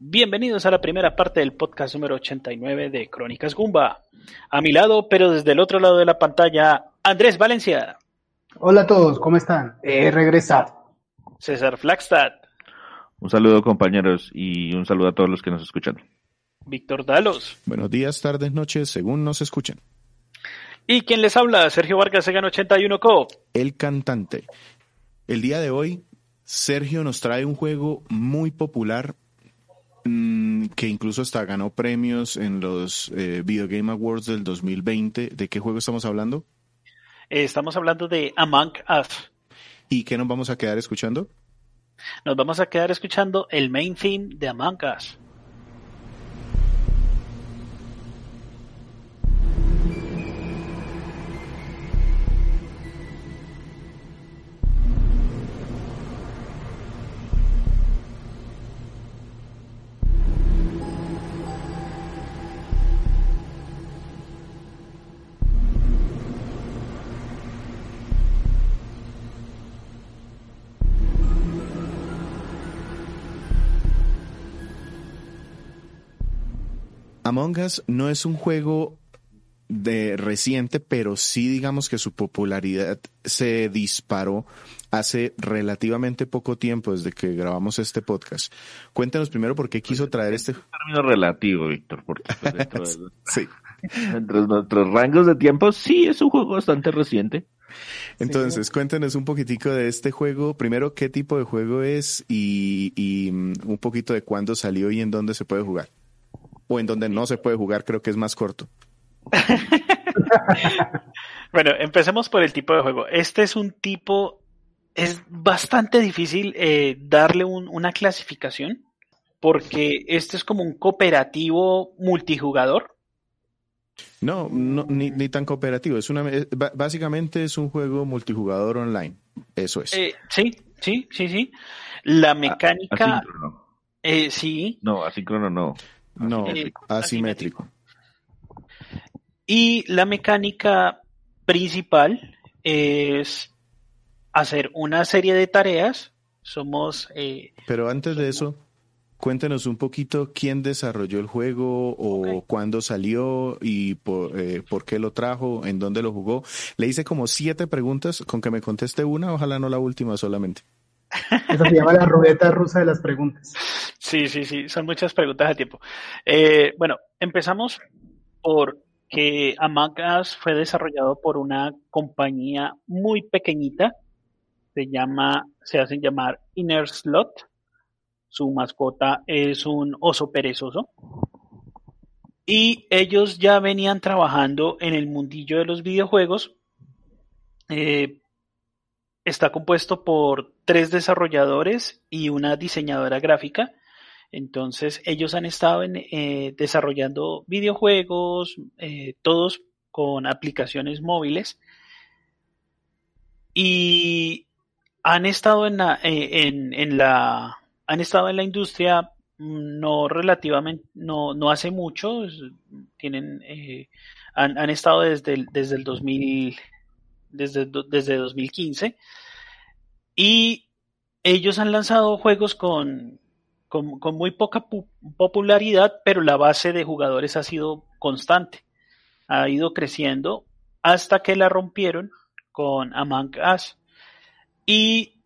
Bienvenidos a la primera parte del podcast número 89 de Crónicas Gumba. A mi lado, pero desde el otro lado de la pantalla, Andrés Valencia. Hola a todos, ¿cómo están? He regresado. César Flagstad. Un saludo compañeros y un saludo a todos los que nos escuchan. Víctor Dalos. Buenos días, tardes, noches, según nos escuchen. ¿Y quién les habla? Sergio Vargas, Segan 81 Co. El cantante. El día de hoy, Sergio nos trae un juego muy popular que incluso hasta ganó premios en los eh, Video Game Awards del 2020. ¿De qué juego estamos hablando? Eh, estamos hablando de Among Us. ¿Y qué nos vamos a quedar escuchando? Nos vamos a quedar escuchando el main theme de Among Us. Among Us no es un juego de reciente, pero sí digamos que su popularidad se disparó hace relativamente poco tiempo desde que grabamos este podcast. Cuéntenos primero por qué quiso traer este término relativo, Víctor, porque pues, dentro de, sí. dentro de nuestros rangos de tiempo sí es un juego bastante reciente. Entonces, cuéntenos un poquitico de este juego. Primero, qué tipo de juego es y, y mm, un poquito de cuándo salió y en dónde se puede jugar o en donde no se puede jugar, creo que es más corto. bueno, empecemos por el tipo de juego. Este es un tipo, es bastante difícil eh, darle un, una clasificación porque este es como un cooperativo multijugador. No, no ni, ni, tan cooperativo. Es una, es, básicamente es un juego multijugador online. Eso es. Eh, sí, sí, sí, sí. La mecánica. Asíncrono. Eh, sí. No, asíncrono no. No, Eh, asimétrico. Y la mecánica principal es hacer una serie de tareas. Somos. Eh, Pero antes de eso, cuéntenos un poquito quién desarrolló el juego o cuándo salió y por, eh, por qué lo trajo, en dónde lo jugó. Le hice como siete preguntas, con que me conteste una, ojalá no la última solamente. Eso se llama la ruleta rusa de las preguntas. Sí, sí, sí, son muchas preguntas a tiempo. Eh, bueno, empezamos por que Us fue desarrollado por una compañía muy pequeñita, se llama, se hacen llamar Inner Slot. Su mascota es un oso perezoso. Y ellos ya venían trabajando en el mundillo de los videojuegos. Eh, está compuesto por tres desarrolladores y una diseñadora gráfica. Entonces, ellos han estado en, eh, desarrollando videojuegos, eh, todos con aplicaciones móviles. Y han estado en la, eh, han estado en la industria mm, no relativamente, no, no hace mucho, tienen, eh, han, han estado desde el, desde el 2000, desde, desde 2015 y ellos han lanzado juegos con, con, muy poca pu- popularidad, pero la base de jugadores ha sido constante, ha ido creciendo hasta que la rompieron con Among Us. Y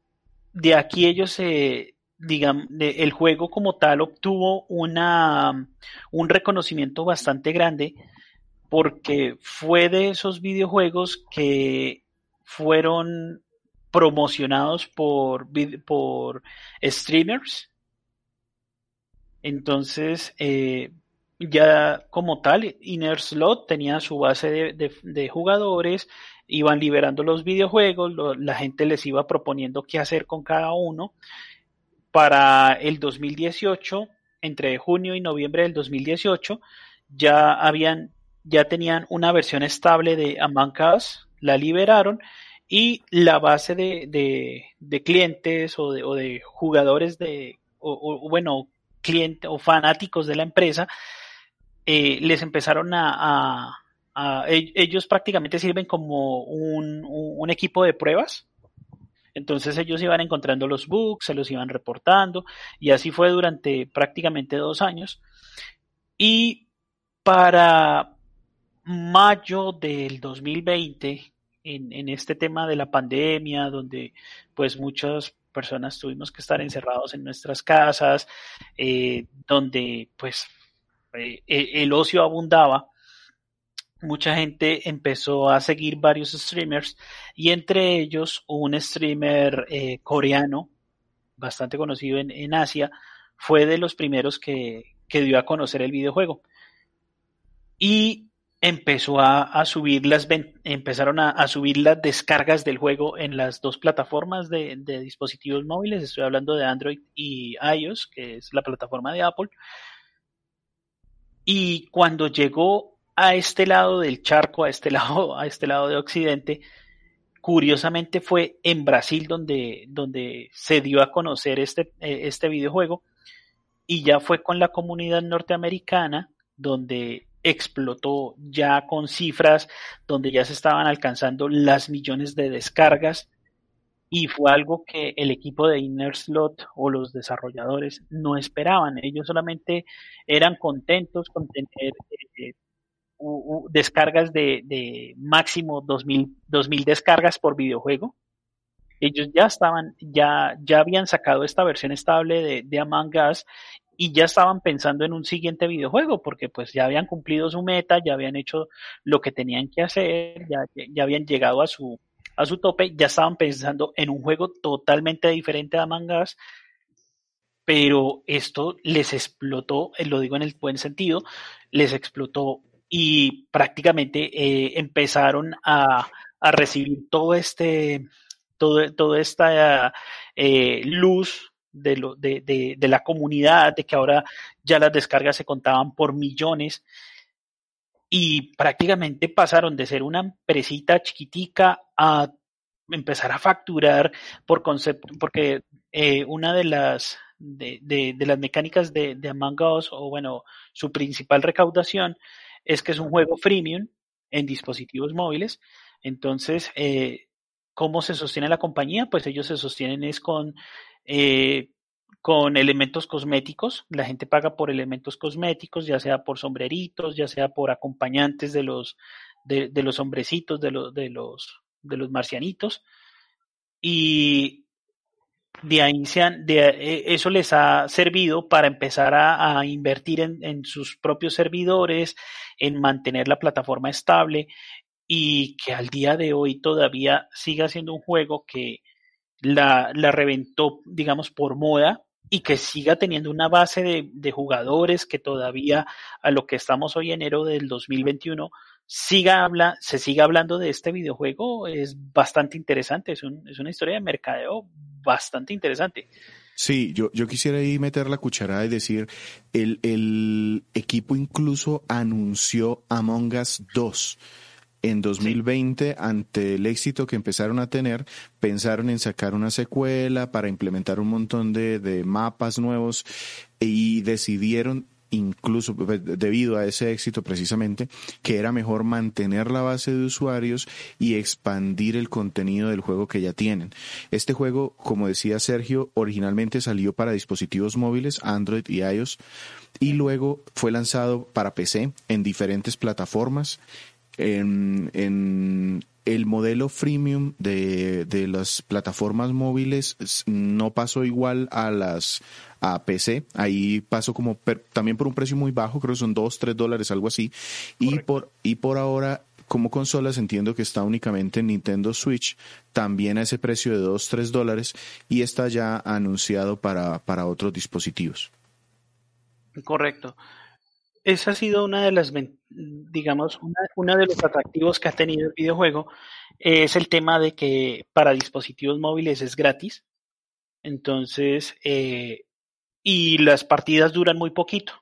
de aquí ellos se, digamos, el juego como tal obtuvo una, un reconocimiento bastante grande porque fue de esos videojuegos que fueron promocionados por, streamers. Entonces, eh, ya como tal, Inner Slot tenía su base de, jugadores, iban liberando los videojuegos, la gente les iba proponiendo qué hacer con cada uno. Para el 2018 entre junio y noviembre del 2018 ya habían, ya tenían una versión estable de Among Us, la liberaron y la base de, clientes o de, jugadores de, o, bueno, clientes o fanáticos de la empresa, eh, les empezaron a, e, ellos prácticamente sirven como un, equipo de pruebas. Entonces ellos iban encontrando los bugs, se los iban reportando y así fue durante prácticamente dos años. Y para mayo del 2020, en, este tema de la pandemia, donde pues muchas personas tuvimos que estar encerrados en nuestras casas, eh, donde pues eh, e, el ocio abundaba, mucha gente empezó a seguir varios streamers y entre ellos un streamer eh, coreano bastante conocido en, Asia fue de los primeros que, que dio a conocer el videojuego. Y empezó a, subir las empezaron a, subir las descargas del juego en las dos plataformas de, dispositivos móviles. Estoy hablando de Android y iOS, que es la plataforma de Apple. Y cuando llegó a este lado del charco, a este lado, a este lado de Occidente, curiosamente fue en Brasil donde, donde se dio a conocer este, eh, este videojuego. Y ya fue con la comunidad norteamericana donde explotó ya con cifras donde ya se estaban alcanzando las millones de descargas y fue algo que el equipo de Inner Slot o los desarrolladores no esperaban. Ellos solamente eran contentos con tener eh, descargas de, de máximo 2000, 2000 descargas por videojuego. Ellos ya estaban, ya, ya habían sacado esta versión estable de, de Among Us y ya estaban pensando en un siguiente videojuego, porque pues ya habían cumplido su meta, ya habían hecho lo que tenían que hacer, ya, ya habían llegado a su, a su tope, ya estaban pensando en un juego totalmente diferente a Mangas, pero esto les explotó, eh, lo digo en el buen sentido, les explotó y prácticamente eh, empezaron a, a, recibir todo este, todo, toda esta eh, luz de, la comunidad, de que ahora ya las descargas se contaban por millones y prácticamente pasaron de ser una empresita chiquitica a empezar a facturar por concepto, porque eh, una de las de, de, las mecánicas de, de Among Us, o bueno, su principal recaudación es que es un juego freemium en dispositivos móviles. Entonces, eh, ¿cómo se sostiene la compañía? Pues ellos se sostienen es con eh, con elementos cosméticos. La gente paga por elementos cosméticos, ya sea por sombreritos, ya sea por acompañantes de los, de, los hombrecitos, de los, de los, de los marcianitos. Y de ahí se de, e, eso les ha servido para empezar a, invertir en, sus propios servidores, en mantener la plataforma estable y que al día de hoy todavía siga siendo un juego que la, la reventó, digamos, por moda y que siga teniendo una base de, de, jugadores que todavía a lo que estamos hoy enero del 2021 siga habla, se siga hablando de este videojuego es bastante interesante, es, un, es una historia de mercadeo bastante interesante. Sí, yo, yo quisiera ahí meter la cucharada y decir, el, el equipo incluso anunció Among Us 2 en 2020, ante el éxito que empezaron a tener, pensaron en sacar una secuela para implementar un montón de, de mapas nuevos y decidieron incluso pues, debido a ese éxito precisamente, que era mejor mantener la base de usuarios y expandir el contenido del juego que ya tienen. Este juego, como decía Sergio, originalmente salió para dispositivos móviles, Android y iOS, y luego fue lanzado para PC en diferentes plataformas en, en el modelo freemium de, de las plataformas móviles no pasó igual a las a PC. Ahí pasó como también por un precio muy bajo, creo que son 2, 3 dólares, algo así. Y por, y por ahora, como consolas, entiendo que está únicamente en Nintendo Switch, también a ese precio de 2, 3 dólares, y está ya anunciado para, para otros dispositivos. Correcto esa ha sido una de las, digamos, una, de los atractivos que ha tenido el videojuego, es el tema de que para dispositivos móviles es gratis. Entonces, eh, y las partidas duran muy poquito.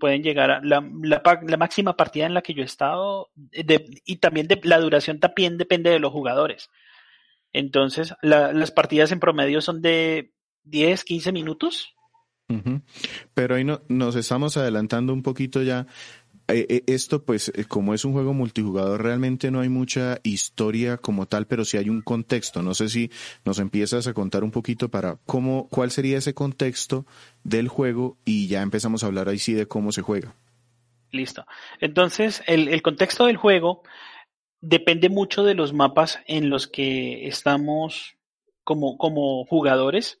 Pueden llegar a la, la, máxima partida en la que yo he estado y también de, la duración también depende de los jugadores. Entonces, la, las partidas en promedio son de 10, 15 minutos. Pero ahí no, nos estamos adelantando un poquito ya. Eh, esto, pues, como es un juego multijugador, realmente no hay mucha historia como tal, pero sí hay un contexto. No sé si nos empiezas a contar un poquito para cómo, cuál sería ese contexto del juego y ya empezamos a hablar ahí sí de cómo se juega. Listo. Entonces, el, el contexto del juego depende mucho de los mapas en los que estamos como, como jugadores.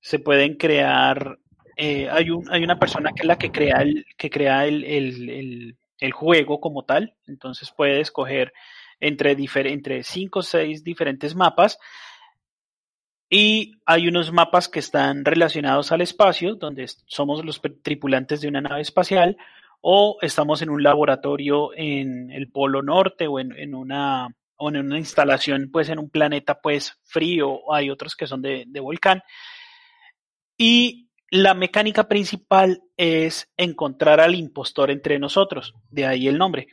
Se pueden crear eh, hay, un, hay una persona que es la que crea el, que crea el, el, el, juego como tal, entonces puede escoger entre, entre cinco o seis diferentes mapas. Y hay unos mapas que están relacionados al espacio, donde somos los tripulantes de una nave espacial o estamos en un laboratorio en el Polo Norte o en, en una o en una instalación pues en un planeta pues frío, hay otros que son de, de volcán. Y la mecánica principal es encontrar al impostor entre nosotros, de ahí el nombre.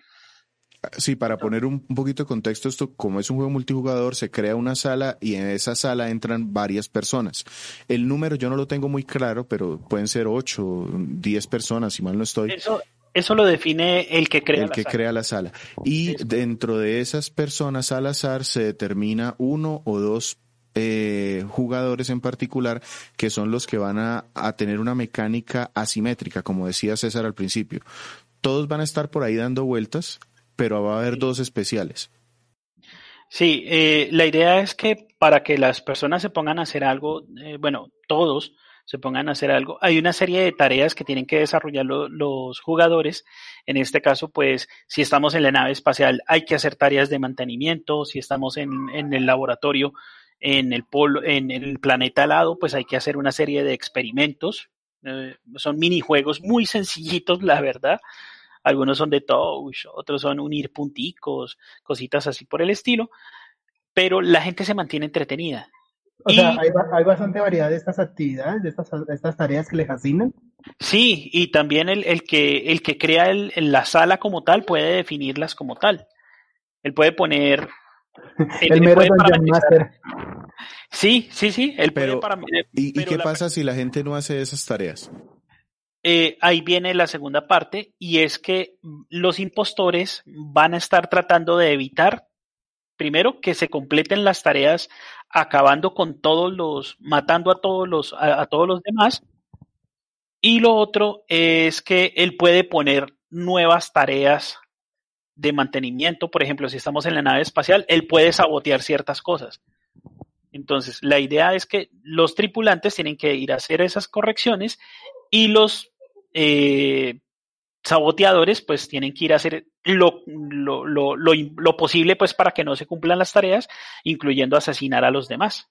Sí, para poner un, poquito de contexto, esto como es un juego multijugador, se crea una sala y en esa sala entran varias personas. El número yo no lo tengo muy claro, pero pueden ser 8, 10 personas, si mal no estoy. Eso, eso lo define el que crea el la que sala. crea la sala. Y eso. dentro de esas personas al azar se determina uno o dos eh, jugadores en particular que son los que van a, a, tener una mecánica asimétrica, como decía César al principio. Todos van a estar por ahí dando vueltas, pero va a haber dos especiales. Sí, eh, la idea es que para que las personas se pongan a hacer algo, eh, bueno, todos se pongan a hacer algo, hay una serie de tareas que tienen que desarrollar lo, los jugadores. En este caso, pues, si estamos en la nave espacial, hay que hacer tareas de mantenimiento, si estamos en, en el laboratorio, en el polo, en el planeta al lado, pues hay que hacer una serie de experimentos. Eh, son minijuegos muy sencillitos, la verdad. Algunos son de touch, otros son unir punticos, cositas así por el estilo. Pero la gente se mantiene entretenida. O y, sea, hay, hay, bastante variedad de estas actividades, de estas, de estas tareas que les asignan. Sí, y también el, el que, el que crea el, la sala como tal puede definirlas como tal. Él puede poner el mero Dungeon Master. Sí, sí, sí. Él pero, para, ¿Y, pero ¿y qué la, pasa si la gente no hace esas tareas? Eh, ahí viene la segunda parte y es que los impostores van a estar tratando de evitar, primero, que se completen las tareas acabando con todos los, matando a todos los, a, a todos los demás. Y lo otro es que él puede poner nuevas tareas de mantenimiento, por ejemplo, si estamos en la nave espacial, él puede sabotear ciertas cosas. Entonces, la idea es que los tripulantes tienen que ir a hacer esas correcciones y los eh, saboteadores pues tienen que ir a hacer lo, lo, lo, lo, posible pues para que no se cumplan las tareas, incluyendo asesinar a los demás.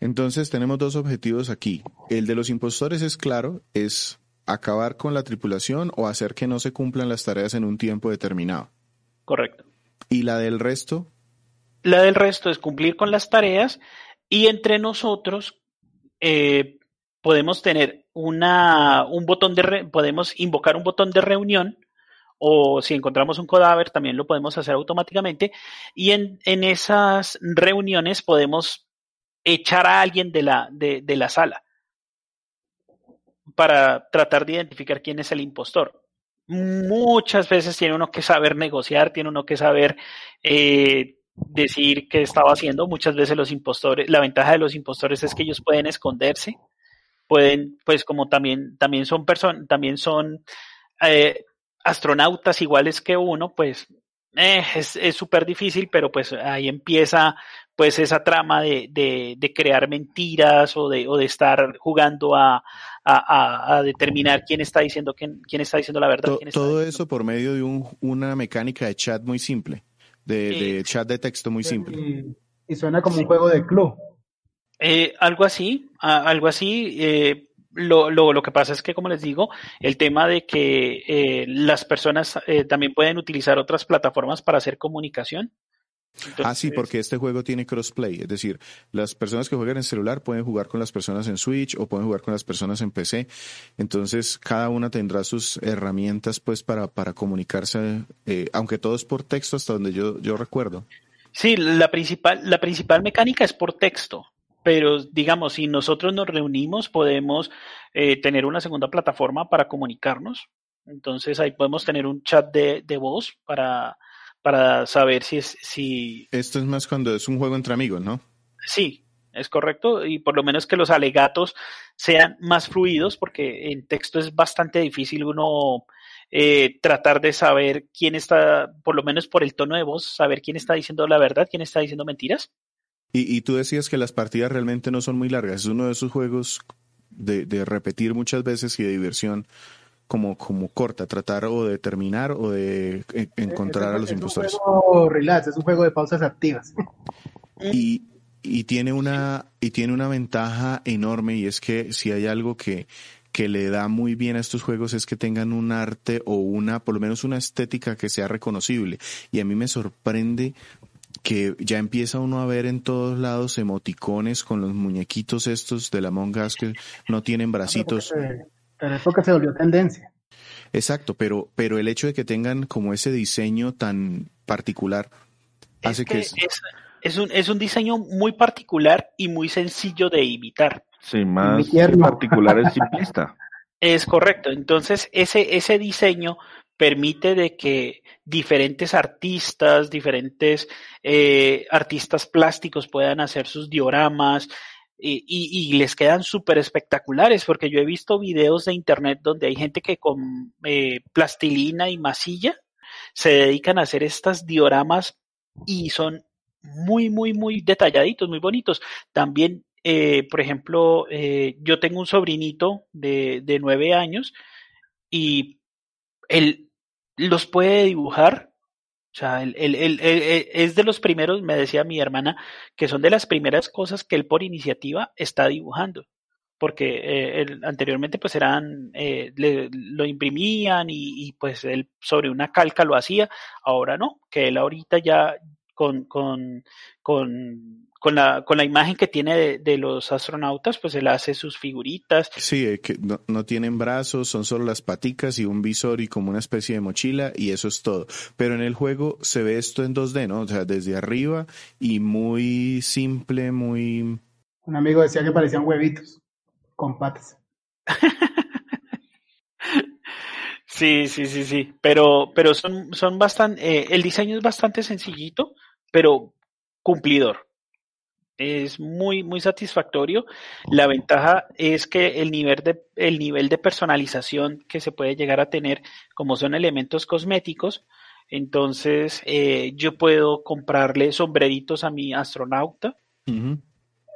Entonces tenemos dos objetivos aquí. El de los impostores es claro, es acabar con la tripulación o hacer que no se cumplan las tareas en un tiempo determinado. Correcto. ¿Y la del resto? La del resto es cumplir con las tareas y entre nosotros eh, podemos tener una, un botón de, re, podemos invocar un botón de reunión o si encontramos un cadáver también lo podemos hacer automáticamente y en, en esas reuniones podemos echar a alguien de la, de, de la sala para tratar de identificar quién es el impostor. Muchas veces tiene uno que saber negociar, tiene uno que saber eh, decir qué estaba haciendo. Muchas veces los impostores, la ventaja de los impostores es que ellos pueden esconderse, pueden, pues como también, también son personas, también son eh, astronautas iguales que uno, pues eh, es súper difícil, pero pues ahí empieza pues esa trama de, de, de crear mentiras o de, o de estar jugando a, a, a, determinar quién está diciendo quién, quién está diciendo la verdad. To, quién está todo diciendo... eso por medio de un, una mecánica de chat muy simple, de, de chat de texto muy simple. Y, y suena como sí. un juego de club. Eh, algo así, algo así. Eh, lo, lo, lo, que pasa es que, como les digo, el tema de que eh, las personas eh, también pueden utilizar otras plataformas para hacer comunicación. Ah, sí, porque este juego tiene crossplay, es decir, las personas que juegan en celular pueden jugar con las personas en Switch o pueden jugar con las personas en PC. Entonces, cada una tendrá sus herramientas pues para, para comunicarse, eh, aunque todo es por texto hasta donde yo, yo recuerdo. Sí, la principal, la principal mecánica es por texto, pero digamos, si nosotros nos reunimos, podemos eh, tener una segunda plataforma para comunicarnos. Entonces ahí podemos tener un chat de, de voz para para saber si es si esto es más cuando es un juego entre amigos, ¿no? Sí, es correcto y por lo menos que los alegatos sean más fluidos porque en texto es bastante difícil uno eh, tratar de saber quién está, por lo menos por el tono de voz, saber quién está diciendo la verdad, quién está diciendo mentiras. Y, y tú decías que las partidas realmente no son muy largas, es uno de esos juegos de, de repetir muchas veces y de diversión como, como corta, tratar o de terminar o de e, encontrar a los impostores. Es un juego relax, es un juego de pausas activas. Y, y tiene una, y tiene una ventaja enorme y es que si hay algo que, que le da muy bien a estos juegos es que tengan un arte o una, por lo menos una estética que sea reconocible. Y a mí me sorprende que ya empieza uno a ver en todos lados emoticones con los muñequitos estos de la Us que no tienen bracitos. Pero que se volvió tendencia. Exacto, pero, pero el hecho de que tengan como ese diseño tan particular hace que... Es, es, un, es un diseño muy particular y muy sencillo de imitar. Sí, más particular es simplista. Es correcto. Entonces, ese, ese diseño permite de que diferentes artistas, diferentes eh, artistas plásticos puedan hacer sus dioramas, y, les quedan súper espectaculares porque yo he visto videos de internet donde hay gente que con eh, plastilina y masilla se dedican a hacer estas dioramas y son muy, muy, muy detalladitos, muy bonitos. También, eh, por ejemplo, eh, yo tengo un sobrinito de nueve años y él los puede dibujar o sea, él, es de los primeros, me decía mi hermana, que son de las primeras cosas que él por iniciativa está dibujando. Porque eh, anteriormente pues eran, eh, lo imprimían y, y, pues él sobre una calca lo hacía, ahora no, que él ahorita ya con, con, con con la, con la imagen que tiene de, de, los astronautas, pues él hace sus figuritas. Sí, eh, que no, no, tienen brazos, son solo las paticas y un visor y como una especie de mochila y eso es todo. Pero en el juego se ve esto en 2D, ¿no? O sea, desde arriba y muy simple, muy... Un amigo decía que parecían huevitos con patas. sí, sí, sí, sí. Pero, pero son, son bastante, eh, el diseño es bastante sencillito, pero cumplidor es muy, muy satisfactorio. La ventaja es que el nivel de, el nivel de personalización que se puede llegar a tener, como son elementos cosméticos, entonces eh, yo puedo comprarle sombreritos a mi astronauta,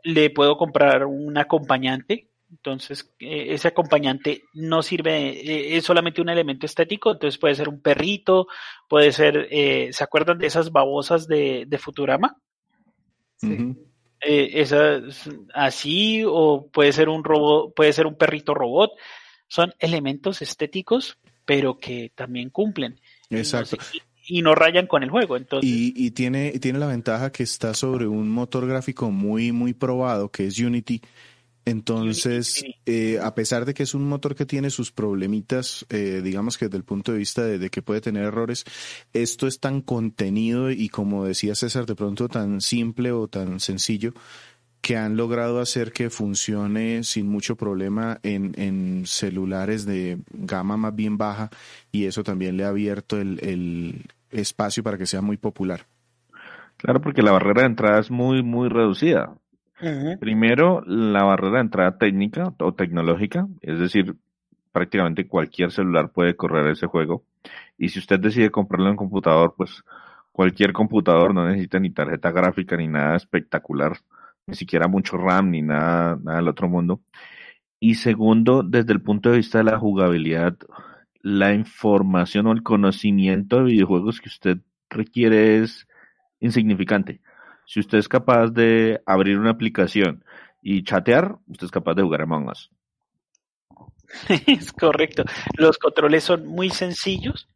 le puedo comprar un acompañante, entonces eh, ese acompañante no sirve, eh, es solamente un elemento estético, entonces puede ser un perrito, puede ser, ¿se acuerdan de esas babosas de, de Futurama? Sí eh, esa, así o puede ser un robot, puede ser un perrito robot. Son elementos estéticos, pero que también cumplen. Exacto. Y no, rayan con el juego. Entonces. Y, y, tiene, tiene la ventaja que está sobre un motor gráfico muy, muy probado, que es Unity, entonces, eh, a pesar de que es un motor que tiene sus problemitas, eh, digamos que desde el punto de vista de, que puede tener errores, esto es tan contenido y como decía César, de pronto tan simple o tan sencillo que han logrado hacer que funcione sin mucho problema en, en celulares de gama más bien baja y eso también le ha abierto el, el espacio para que sea muy popular. Claro, porque la barrera de entrada es muy, muy reducida. Primero, la barrera de entrada técnica o tecnológica, es decir, prácticamente cualquier celular puede correr ese juego. Y si usted decide comprarlo en computador, pues cualquier computador no necesita ni tarjeta gráfica ni nada espectacular, ni siquiera mucho RAM ni nada, nada del otro mundo. Y segundo, desde el punto de vista de la jugabilidad, la información o el conocimiento de videojuegos que usted requiere es insignificante. Si usted es capaz de abrir una aplicación y chatear, usted es capaz de jugar Among Us. Es correcto. Los controles son muy sencillos.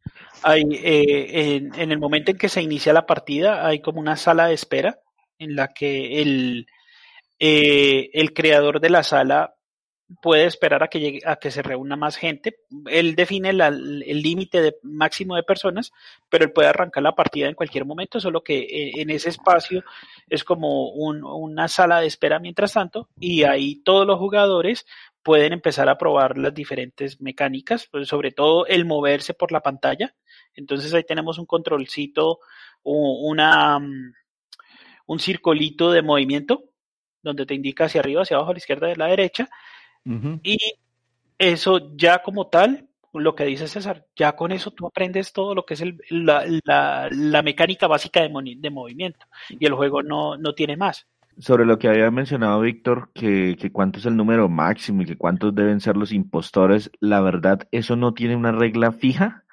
hay, eh, en, el momento en que se inicia la partida hay como una sala de espera en la que el, eh, el creador de la sala puede esperar a que llegue, a que se reúna más gente. Él define el límite máximo de personas, pero él puede arrancar la partida en cualquier momento, solo que eh, en ese espacio es como una sala de espera mientras tanto, y ahí todos los jugadores pueden empezar a probar las diferentes mecánicas, pues sobre todo el moverse por la pantalla. Entonces ahí tenemos un controlcito, una, mm, un circulito de movimiento donde te indica hacia arriba, hacia abajo, a la izquierda, a la derecha, y eso ya como tal, lo que dice César, ya con eso tú aprendes todo lo que es la, mecánica básica de, de, movimiento y el juego no, no tiene más. Sobre lo que había mencionado Víctor, que, que cuánto es el número máximo y que cuántos deben ser los impostores, la verdad, eso no tiene una regla fija,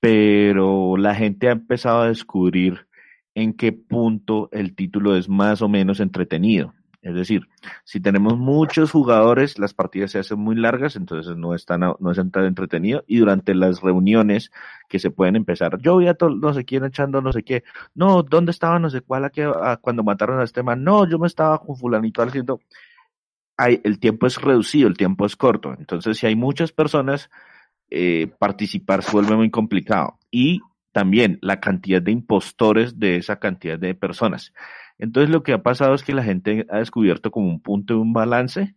pero la gente ha empezado a descubrir en qué punto el título es más o menos entretenido. Es decir, si tenemos muchos jugadores, las partidas se hacen muy largas, entonces no es tan, no es tan entretenido. Y durante las reuniones que se pueden empezar, yo voy a no sé quién echando no sé qué, no, ¿dónde estaba no sé cuál aquí, cuando mataron a este man? No, yo me estaba con fulanito haciendo. Hay, el tiempo es reducido, el tiempo es corto. Entonces, si hay muchas personas, eh, participar se vuelve muy complicado. Y también la cantidad de impostores de esa cantidad de personas. Entonces lo que ha pasado es que la gente ha descubierto como un punto de un balance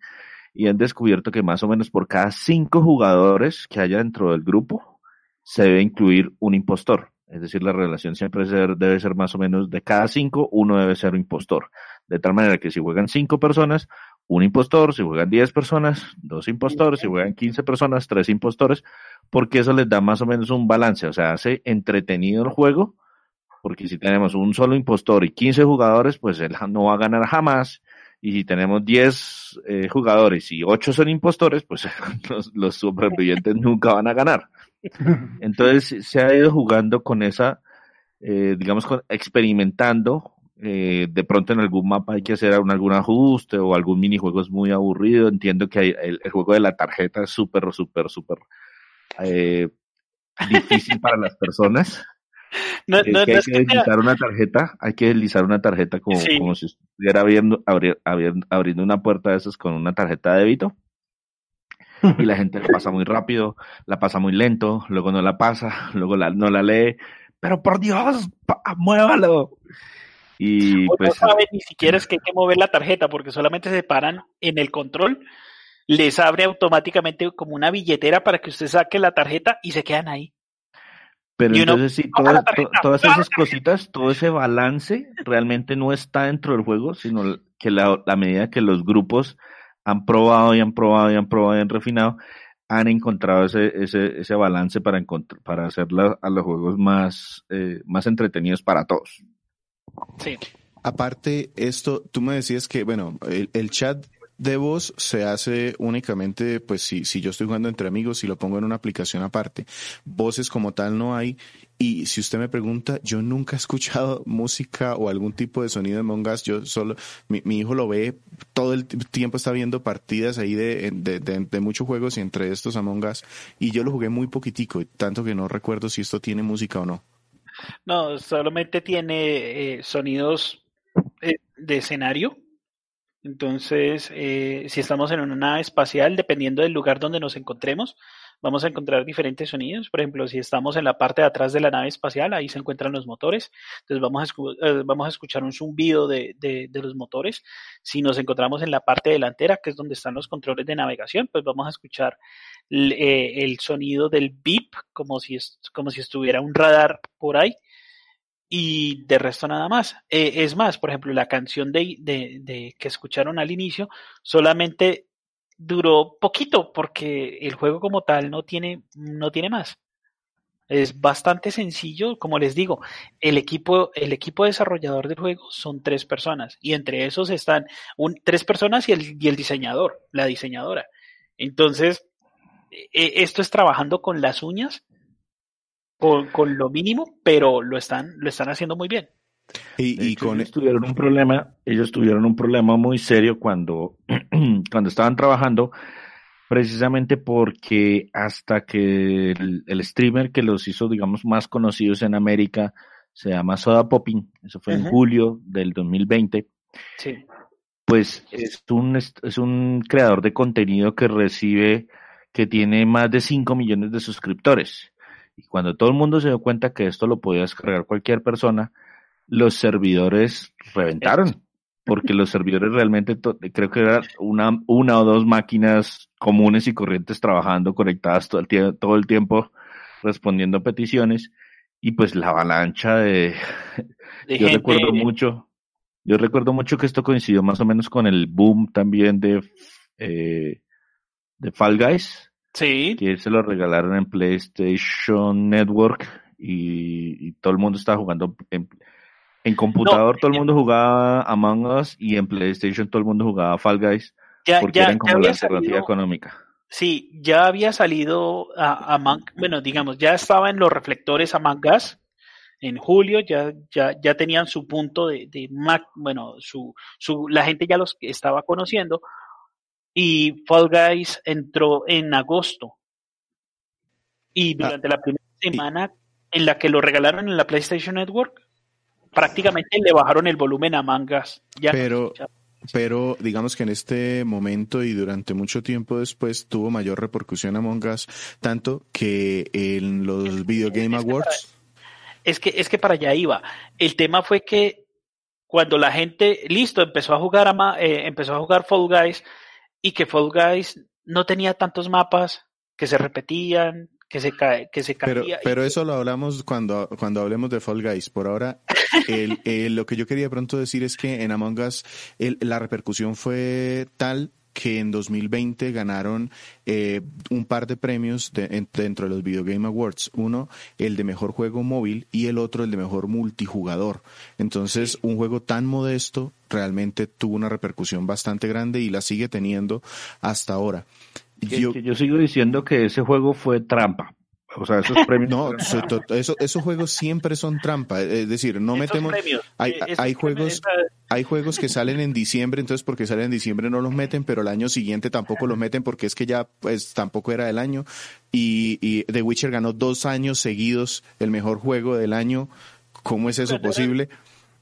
y han descubierto que más o menos por cada cinco jugadores que haya dentro del grupo se debe incluir un impostor. Es decir, la relación siempre debe ser más o menos de cada cinco, uno debe ser un impostor. De tal manera que si juegan cinco personas, un impostor, si juegan diez personas, dos impostores, si juegan quince personas, tres impostores, porque eso les da más o menos un balance, o sea, hace entretenido el juego porque si tenemos un solo impostor y 15 jugadores, pues él no va a ganar jamás. Y si tenemos 10 eh, jugadores y 8 son impostores, pues los, supervivientes nunca van a ganar. Entonces se ha ido jugando con esa, eh, digamos, experimentando. Eh, de pronto en algún mapa hay que hacer algún ajuste o algún minijuego es muy aburrido. Entiendo que hay, el, juego de la tarjeta es súper, súper, súper difícil para las personas. No, no, hay que, deslizar una tarjeta, hay que deslizar una tarjeta como, como si estuviera abriendo, abriendo una puerta de esas con una tarjeta de débito. Y la gente la pasa muy rápido, la pasa muy lento, luego no la pasa, luego la, no la lee. Pero por Dios, muévalo. Y pues, no saben ni siquiera es que hay que mover la tarjeta porque solamente se paran en el control, les abre automáticamente como una billetera para que usted saque la tarjeta y se quedan ahí. Pero entonces sí, todas esas cositas, todo ese balance realmente no está dentro del juego, sino que la, la medida que los grupos han probado y han probado y han probado y han refinado, han encontrado ese, ese, ese balance para, para hacer a los juegos más, eh, más entretenidos para todos. Sí. Aparte, esto, tú me decías que, bueno, el, chat de voz se hace únicamente, pues si, si yo estoy jugando entre amigos y lo pongo en una aplicación aparte. Voces como tal no hay. Y si usted me pregunta, yo nunca he escuchado música o algún tipo de sonido de Among Us. Yo solo, mi, mi hijo lo ve, todo el tiempo está viendo partidas ahí de, de, de, muchos juegos y entre estos Among Us. Y yo lo jugué muy poquitico, tanto que no recuerdo si esto tiene música o no. No, solamente tiene eh, sonidos eh, de escenario. Entonces, eh, si estamos en una nave espacial, dependiendo del lugar donde nos encontremos, vamos a encontrar diferentes sonidos. Por ejemplo, si estamos en la parte de atrás de la nave espacial, ahí se encuentran los motores. Entonces vamos a, eh, vamos a escuchar un zumbido de, de, los motores. Si nos encontramos en la parte delantera, que es donde están los controles de navegación, pues vamos a escuchar eh, el sonido del beep, como si, como si estuviera un radar por ahí y de resto nada más. Eh, es más, por ejemplo, la canción de, de, que escucharon al inicio solamente duró poquito porque el juego como tal no tiene, no tiene más. Es bastante sencillo, como les digo, el equipo, el equipo desarrollador del juego son tres personas y entre esos están tres personas y el, y el diseñador, la diseñadora. Entonces, e, esto es trabajando con las uñas con, lo mínimo, pero lo están, lo están haciendo muy bien. Y, con ellos tuvieron un problema, ellos tuvieron un problema muy serio cuando, cuando estaban trabajando. precisamente porque hasta que el, streamer que los hizo, digamos, más conocidos en América se llama Soda Popping, eso fue en julio del 2020. Sí. Pues es un, es un creador de contenido que recibe, que tiene más de 5 millones de suscriptores. Y cuando todo el mundo se dio cuenta que esto lo podía descargar cualquier persona, los servidores reventaron porque los servidores realmente creo que eran una, una o dos máquinas comunes y corrientes trabajando conectadas todo el, todo el tiempo respondiendo peticiones y pues la avalancha de, yo recuerdo mucho yo recuerdo mucho que esto coincidió más o menos con el boom también de eh, de Fall Guys sí. que se lo regalaron en PlayStation Network y, y todo el mundo estaba jugando en, en computador todo el mundo jugaba Among Us y en PlayStation todo el mundo jugaba Fall Guys porque eran como la alternativa económica. Sí, ya había salido a, Among, bueno, digamos, ya estaba en los reflectores Among Us en julio, ya, ya, ya tenían su punto de, de Mac, bueno, su, su, la gente ya los estaba conociendo y Fall Guys entró en agosto y ah, durante la primera semana en la que lo regalaron en la PlayStation Network, prácticamente le bajaron el volumen a mangas. Ya pero, pero digamos que en este momento y durante mucho tiempo después tuvo mayor repercusión Among Us, tanto que en los Video Game Awards. Es que, es que para allá iba. El tema fue que cuando la gente, listo, empezó a jugar a, eh, empezó a jugar Fall Guys y que Fall Guys no tenía tantos mapas que se repetían, que se cae, que se Pero, pero eso lo hablamos cuando, cuando hablemos de Fall Guys. Por ahora, el, lo que yo quería pronto decir es que en Among Us la repercusión fue tal que en 2020 ganaron eh, un par de premios dentro de los Video Game Awards. Uno, el de mejor juego móvil y el otro, el de mejor multijugador. Entonces, un juego tan modesto realmente tuvo una repercusión bastante grande y la sigue teniendo hasta ahora yo, yo sigo diciendo que ese juego fue trampa. O sea, esos premios. No, esos juegos siempre son trampa. Es decir, no metemos. Hay, eh, hay juegos, hay juegos que salen en diciembre, entonces porque salen en diciembre no los meten, pero el año siguiente tampoco los meten porque es que ya, pues, tampoco era el año. Y, y The Witcher ganó dos años seguidos el mejor juego del año. ¿Cómo es eso posible?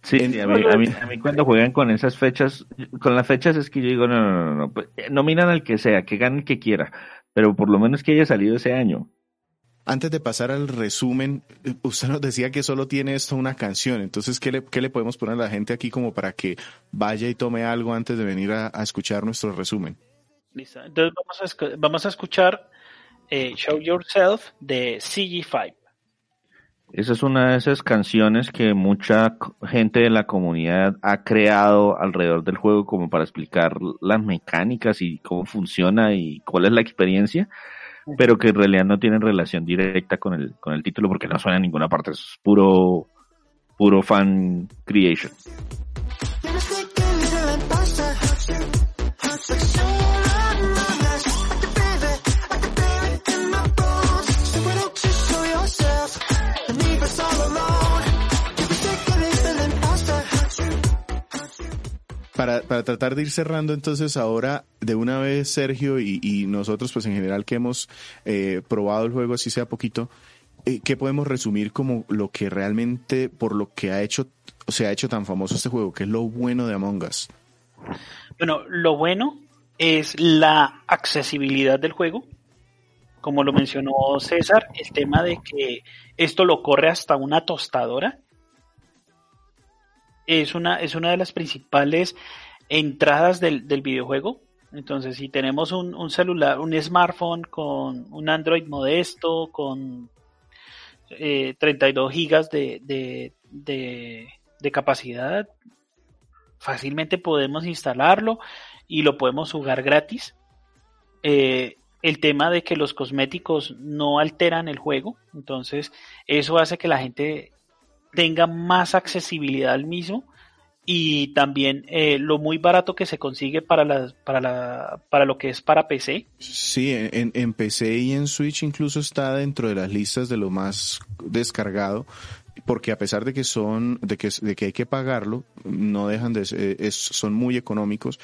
Sí, a, mí, a, mí, cuando juegan con esas fechas, con las fechas es que yo digo, no, no, no, no, pues, eh, nominan al que sea, que gane el que quiera, pero por lo menos que haya salido ese año. Antes de pasar al resumen, eh, usted nos decía que solo tiene esto una canción, entonces, ¿qué le, qué le podemos poner a la gente aquí como para que vaya y tome algo antes de venir a, escuchar nuestro resumen? Listo, entonces vamos a, vamos a escuchar eh, Show Yourself de CG5. Esa es una de esas canciones que mucha gente de la comunidad ha creado alrededor del juego como para explicar las mecánicas y cómo funciona y cuál es la experiencia, pero que en realidad no tienen relación directa con el, con el título porque no suena en ninguna parte, es puro, puro fan creation. Para, para tratar de ir cerrando entonces ahora de una vez Sergio y, nosotros pues en general que hemos eh, probado el juego así sea poquito, eh, ¿qué podemos resumir como lo que realmente por lo que ha hecho se ha hecho tan famoso este juego? ¿Qué es lo bueno de Among Us? Bueno, lo bueno es la accesibilidad del juego. Como lo mencionó César, el tema de que esto lo corre hasta una tostadora es una, es una de las principales entradas del, givejuego Entonces, si tenemos un, celular, un smartphone con un Android modesto, con 32 eh, gigas de, de, capacidad, fácilmente podemos instalarlo y lo podemos jugar gratis. Eh, el tema de que los cosméticos no alteran el juego, entonces eso hace que la gente tenga más accesibilidad al mismo y también eh, lo muy barato que se consigue para la, para la, para lo que es para PC. Sí, en, en PC y en Switch incluso está dentro de las listas de lo más descargado porque a pesar de que son, de que, de que hay que pagarlo, no dejan de es, son muy económicos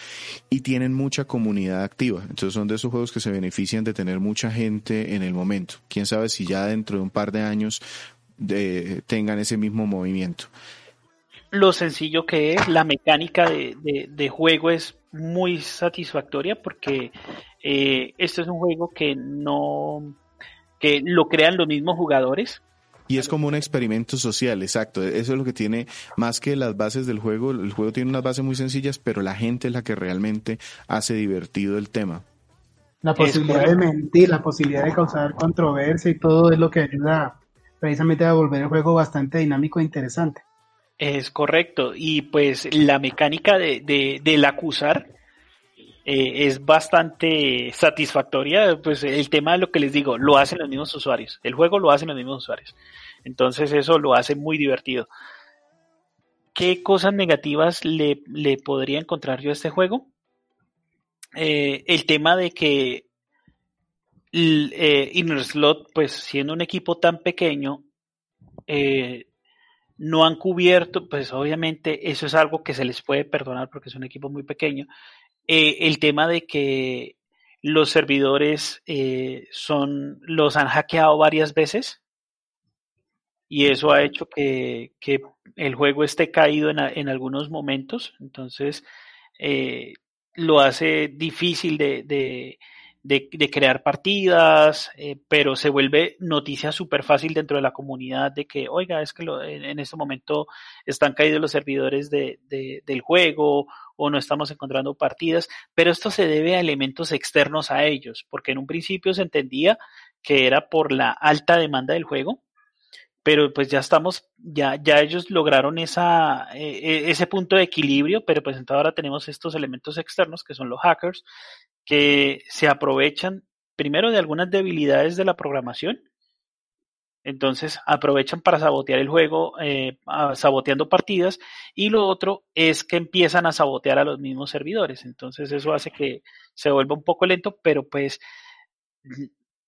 y tienen mucha comunidad activa. Entonces son de esos juegos que se benefician de tener mucha gente en el momento. Quién sabe si ya dentro de un par de años de, tengan ese mismo movimiento. Lo sencillo que es, la mecánica de, de, juego es muy satisfactoria porque eh, esto es un juego que no que lo crean los mismos jugadores y es como un experimento social, exacto. Eso es lo que tiene, más que las bases del juego, el juego tiene unas bases muy sencillas, pero la gente es la que realmente hace divertido el tema. La posibilidad de mentir, la posibilidad de causar controversia y todo es lo que ayuda precisamente a volver el juego bastante dinámico e interesante. Es correcto. Y pues la mecánica de, de, del acusar eh, es bastante satisfactoria. Pues el tema de lo que les digo, lo hacen los mismos usuarios. El juego lo hacen los mismos usuarios. Entonces eso lo hace muy divertido. ¿Qué cosas negativas le, podría encontrar yo a este juego? Eh, el tema de que eh, Inner Slot, pues siendo un equipo tan pequeño, no han cubierto, pues obviamente eso es algo que se les puede perdonar porque es un equipo muy pequeño, eh, el tema de que los servidores eh, son los han hackeado varias veces. Y eso ha hecho que, el juego esté caído en, algunos momentos. Entonces eh, lo hace difícil de, crear partidas, eh, pero se vuelve noticia súper fácil dentro de la comunidad de que, oiga, es que en, este momento están caídos los servidores de, del juego o no estamos encontrando partidas, pero esto se debe a elementos externos a ellos, porque en un principio se entendía que era por la alta demanda del juego, pero pues ya estamos, ya, ya ellos lograron esa, e, e, ese punto de equilibrio, pero pues entonces ahora tenemos estos elementos externos que son los hackers, que se aprovechan primero de algunas debilidades de la programación, entonces aprovechan para sabotear el juego, eh, saboteando partidas, y lo otro es que empiezan a sabotear a los mismos servidores. Entonces eso hace que se vuelva un poco lento, pero pues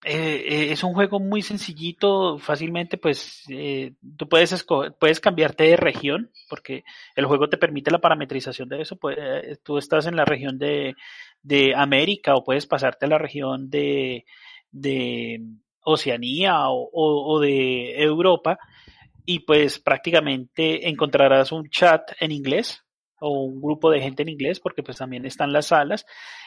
eh, eh, es un juego muy sencillito, fácilmente pues eh, tú puedes puedes cambiarte de región porque el juego te permite la parametrización de eso. Pues, tú estás en la región de, de, América o puedes pasarte a la región de, de Oceanía o, o, de Europa y pues prácticamente encontrarás un chat en inglés o un grupo de gente en inglés porque pues también están las salas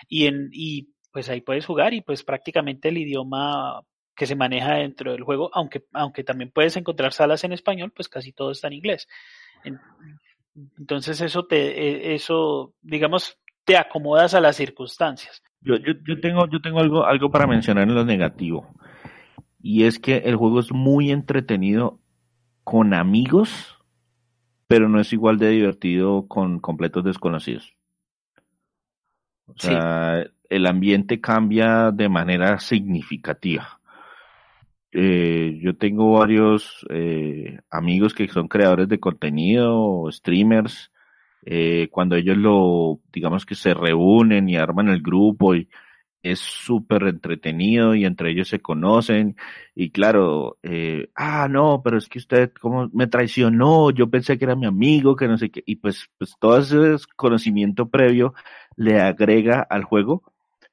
y en y pues ahí puedes jugar y pues prácticamente el idioma que se maneja dentro del juego, aunque, aunque también puedes encontrar salas en español, pues casi todo está en inglés. Entonces eso te, e, eso, digamos, te acomodas a las circunstancias. Yo, yo, yo tengo, yo tengo algo, algo para mencionar en lo negativo. Y es que el juego es muy entretenido con amigos, pero no es igual de divertido con completos desconocidos. O sea, el ambiente cambia de manera significativa. Eh, yo tengo varios eh, amigos que son creadores de contenido, streamers, eh, cuando ellos lo, digamos que se reúnen y arman el grupo y, es súper entretenido y entre ellos se conocen y claro, eh, ah, no, pero es que usted como me traicionó, yo pensé que era mi amigo, que no sé qué, y pues, pues todo ese conocimiento previo le agrega al juego,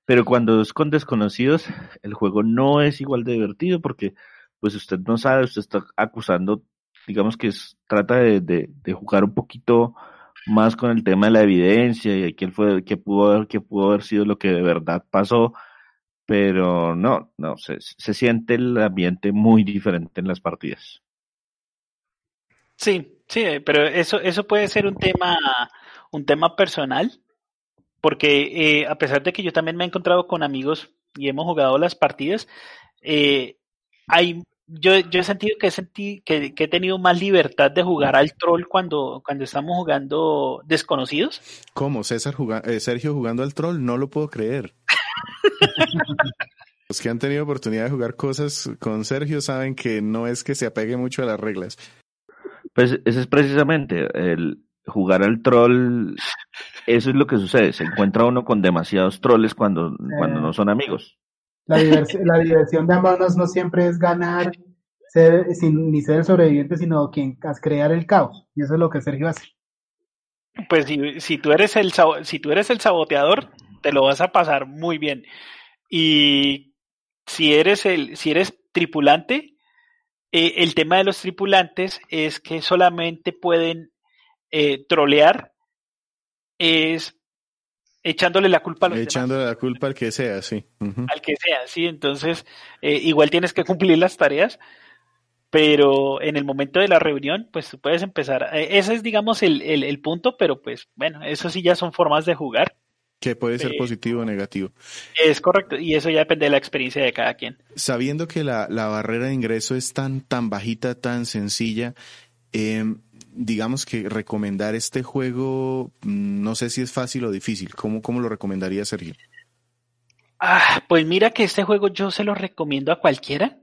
pero cuando es con desconocidos, el juego no es igual de divertido porque pues usted no sabe, usted está acusando, digamos que trata de, de jugar un poquito más con el tema de la evidencia y quién fue, que pudo haber, que pudo haber sido lo que de verdad pasó, pero no, no, se, se siente el ambiente muy diferente en las partidas. Sí, sí, pero eso, eso puede ser un tema, un tema personal, porque eh, a pesar de que yo también me he encontrado con amigos y hemos jugado las partidas, eh, hay yo, yo he sentido que, sentí, que, he tenido más libertad de jugar al troll cuando, cuando estamos jugando desconocidos. ¿Cómo? César eh, Sergio jugando al troll, no lo puedo creer. Los que han tenido oportunidad de jugar cosas con Sergio saben que no es que se apegue mucho a las reglas. Pues ese es precisamente el jugar al troll. Eso es lo que sucede. Se encuentra uno con demasiados troles cuando, cuando no son amigos. La, diversión, de ambos no siempre es ganar ser, sin, ni ser el sobreviviente, sino quien crear el caos. Y eso es lo que Sergio hace. Pues si, si, tú eres el, si tú eres el saboteador, te lo vas a pasar muy bien. Y si eres el, si eres tripulante, eh, el tema de los tripulantes es que solamente pueden eh, trolear es echándole la culpa a los Echándole la culpa al que sea, sí. Al que sea, sí. Entonces, eh, igual tienes que cumplir las tareas, pero en el momento de la reunión, pues tú puedes empezar. ese es, digamos, el, el, punto, pero pues bueno, eso sí ya son formas de jugar. Que puede ser positivo o negativo. Es correcto, y eso ya depende de la experiencia de cada quien. Sabiendo que la, la barrera de ingreso es tan, tan bajita, tan sencilla, eh, digamos que recomendar este juego, mm, no sé si es fácil o difícil. ¿Cómo, cómo lo recomendaría Sergio? Ah, pues mira que este juego yo se lo recomiendo a cualquiera.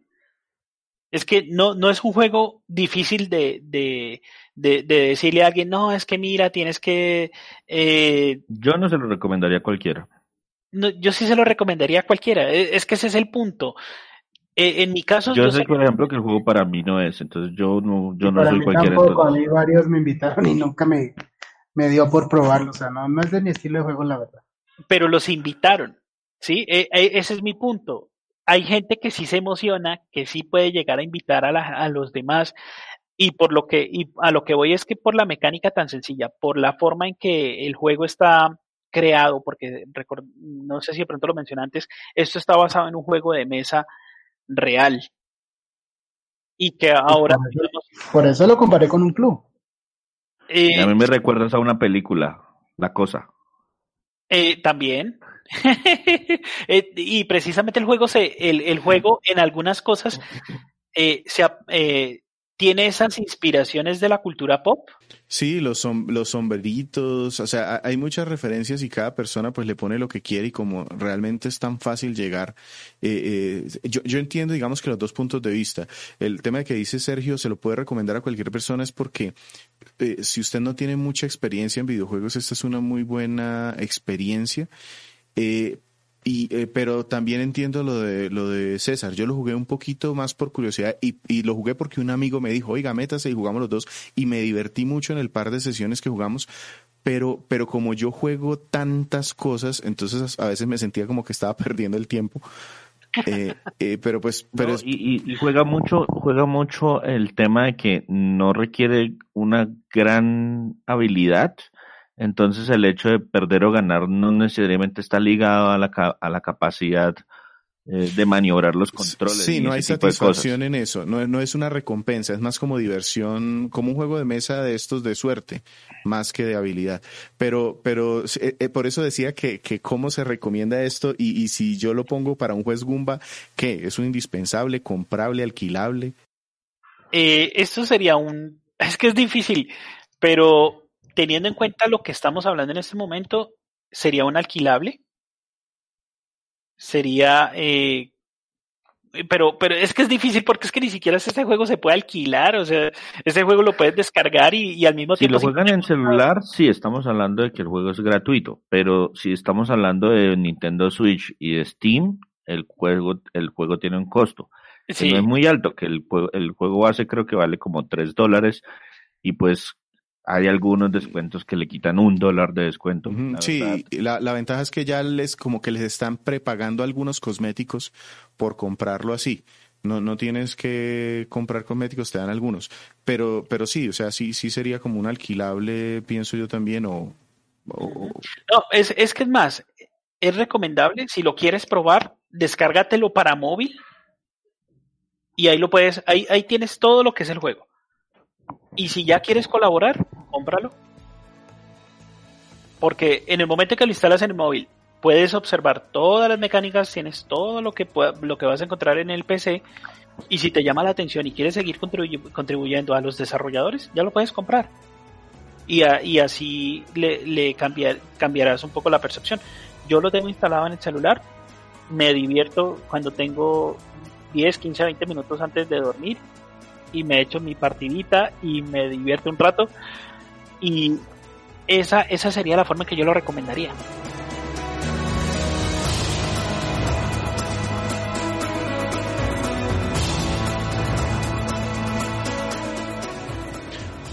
Es que no, no es un juego difícil de, de, de, decirle a alguien, no, es que mira, tienes que... Eh... Yo no se lo recomendaría a cualquiera. No, yo sí se lo recomendaría a cualquiera. E, es que ese es el punto. Eh, en mi caso, yo, sé, por ejemplo, que el juego para mí no es, entonces yo no, yo no soy cualquiera. a mí varios me invitaron y nunca me, me dio por probarlo, o sea, no, no es de mi estilo de juego, la verdad. Pero los invitaron, ¿sí? E, e, ese es mi punto. Hay gente que sí se emociona, que sí puede llegar a invitar a, a los demás, y por lo que, y a lo que voy es que por la mecánica tan sencilla, por la forma en que el juego está creado, porque no sé si de pronto lo mencioné antes, esto está basado en un juego de mesa real. Y que ahora... Por eso, lo comparé con un club. Eh, a mí me recuerdas a una película, La Cosa. Eh, también. Eh, y precisamente el juego se, el, el juego en algunas cosas se, tiene esas inspiraciones de la cultura pop. Sí, los, los sombreritos, o sea, hay muchas referencias y cada persona pues le pone lo que quiere y como realmente es tan fácil llegar, eh, eh, yo, yo entiendo digamos que los dos puntos de vista. El tema que dice Sergio se lo puede recomendar a cualquier persona es porque eh, si usted no tiene mucha experiencia en videojuegos, esta es una muy buena experiencia. Eh, y, eh, pero también entiendo lo de, lo de César. Yo lo jugué un poquito más por curiosidad y, y lo jugué porque un amigo me dijo, oiga, métase y jugamos los dos. Y me divertí mucho en el par de sesiones que jugamos. Pero, pero como yo juego tantas cosas, entonces a veces me sentía como que estaba perdiendo el tiempo. Eh, eh, pero pues, pero y, y, juega mucho, juega mucho el tema de que no requiere una gran habilidad, entonces el hecho de perder o ganar no necesariamente está ligado a la, a la capacidad eh, de maniobrar los controles. Sí, no hay satisfacción en eso, no, no es una recompensa, es más como diversión, como un juego de mesa de estos de suerte, más que de habilidad. Pero, pero eh, eh, por eso decía que, que cómo se recomienda esto y, y si yo lo pongo para un juez Gumba, ¿qué? ¿Es un indispensable, comprable, alquilable? esto sería un... Es que es difícil, pero teniendo en cuenta lo que estamos hablando en este momento, sería un alquilable. Sería. Eh, pero, pero es que es difícil porque es que ni siquiera este juego se puede alquilar. O sea, este juego lo puedes descargar y, al mismo tiempo. Si lo juegan en celular, sí, estamos hablando de que el juego es gratuito. Pero si estamos hablando de Nintendo Switch y de Steam, el juego, el juego tiene un costo. Sí. no es muy alto, que el, el juego base creo que vale como 3 dólares. Y pues hay algunos descuentos que le quitan un dólar de descuento. sí, la, la, ventaja es que ya les como que les están prepagando algunos cosméticos por comprarlo así. No, no tienes que comprar cosméticos, te dan algunos. Pero, pero sí, o sea, sí, sí sería como un alquilable, pienso yo también, o... No, es, es que es más, es recomendable, si lo quieres probar, descárgatelo para móvil y ahí lo puedes, ahí, ahí tienes todo lo que es el juego. Y si ya quieres colaborar, cómpralo. Porque en el momento que lo instalas en el móvil, puedes observar todas las mecánicas, tienes todo lo que, lo que vas a encontrar en el PC. Y si te llama la atención y quieres seguir contribuyendo a los desarrolladores, ya lo puedes comprar. Y, y así le, cambiarás un poco la percepción. Yo lo tengo instalado en el celular. Me divierto cuando tengo 10, 15, 20 minutos antes de dormir y me echo mi partidita y me divierto un rato. Y esa, esa sería la forma que yo lo recomendaría.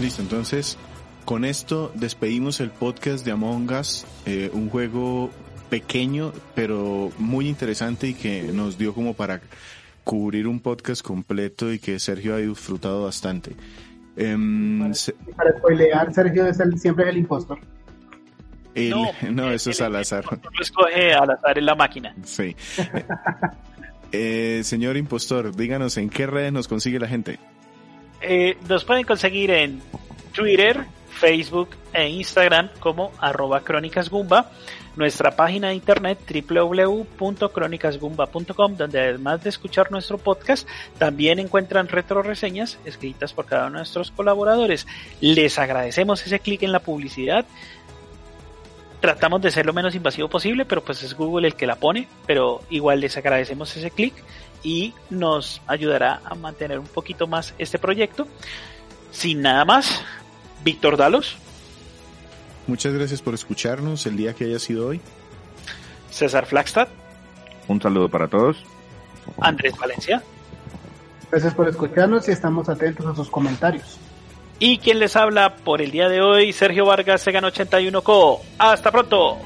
Listo, entonces con esto despedimos el podcast de Among Us, eh, un juego pequeño pero muy interesante y que nos dio como para cubrir un podcast completo y que Sergio ha disfrutado bastante. Em, para, spoilear, Sergio es el, siempre es el impostor. no, eso es al azar. Lo escoge al azar en la máquina. Sí. Eh, señor impostor, díganos en qué redes nos consigue la gente. Eh, nos pueden conseguir en Twitter, Facebook e Instagram como arroba crónicasgumba, nuestra página de internet www.crónicasgumba.com donde además de escuchar nuestro podcast también encuentran retro reseñas escritas por cada uno de nuestros colaboradores. Les agradecemos ese clic en la publicidad. Tratamos de ser lo menos invasivo posible, pero pues es Google el que la pone, pero igual les agradecemos ese clic y nos ayudará a mantener un poquito más este proyecto. Sin nada más, Víctor Dalos. Muchas gracias por escucharnos el día que haya sido hoy. César Flagstad. Un saludo para todos. Andrés Valencia. Gracias por escucharnos y estamos atentos a sus comentarios. Y quien les habla por el día de hoy, Sergio Vargas, Segan 81 Co. Hasta pronto.